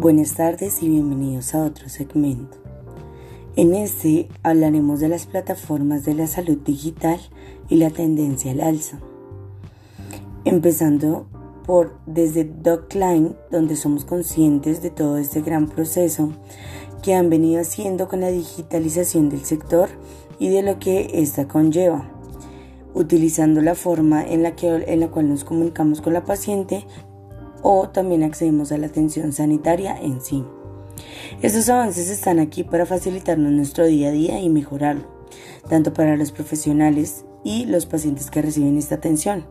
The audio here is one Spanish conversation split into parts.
Buenas tardes y bienvenidos a otro segmento. En este hablaremos de las plataformas de la salud digital y la tendencia al alza. Empezando por desde DocLine, donde somos conscientes de todo este gran proceso que han venido haciendo con la digitalización del sector y de lo que ésta conlleva, utilizando la forma en la, que, en la cual nos comunicamos con la paciente o también accedemos a la atención sanitaria en sí. Estos avances están aquí para facilitarnos nuestro día a día y mejorarlo, tanto para los profesionales y los pacientes que reciben esta atención.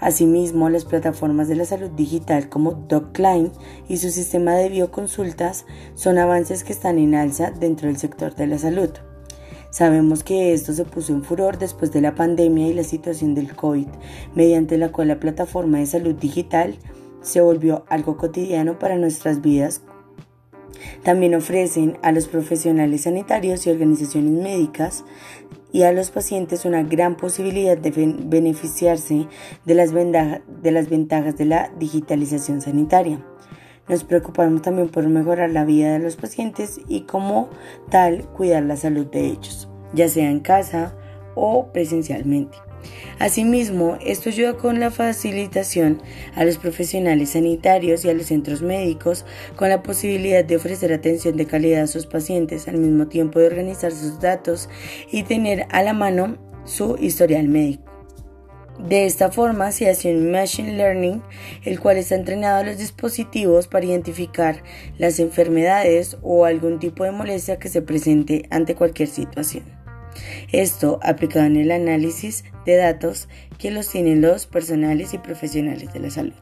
Asimismo, las plataformas de la salud digital como DocLine y su sistema de bioconsultas son avances que están en alza dentro del sector de la salud. Sabemos que esto se puso en furor después de la pandemia y la situación del COVID, mediante la cual la plataforma de salud digital se volvió algo cotidiano para nuestras vidas. También ofrecen a los profesionales sanitarios y organizaciones médicas y a los pacientes una gran posibilidad de beneficiarse de las, ventajas de la digitalización sanitaria. Nos preocupamos también por mejorar la vida de los pacientes y como tal cuidar la salud de ellos, ya sea en casa o presencialmente. Asimismo, esto ayuda con la facilitación a los profesionales sanitarios y a los centros médicos con la posibilidad de ofrecer atención de calidad a sus pacientes al mismo tiempo de organizar sus datos y tener a la mano su historial médico. De esta forma se hace un Machine Learning, el cual está entrenado a los dispositivos para identificar las enfermedades o algún tipo de molestia que se presente ante cualquier situación. Esto aplicado en el análisis de datos que los tienen los personales y profesionales de la salud.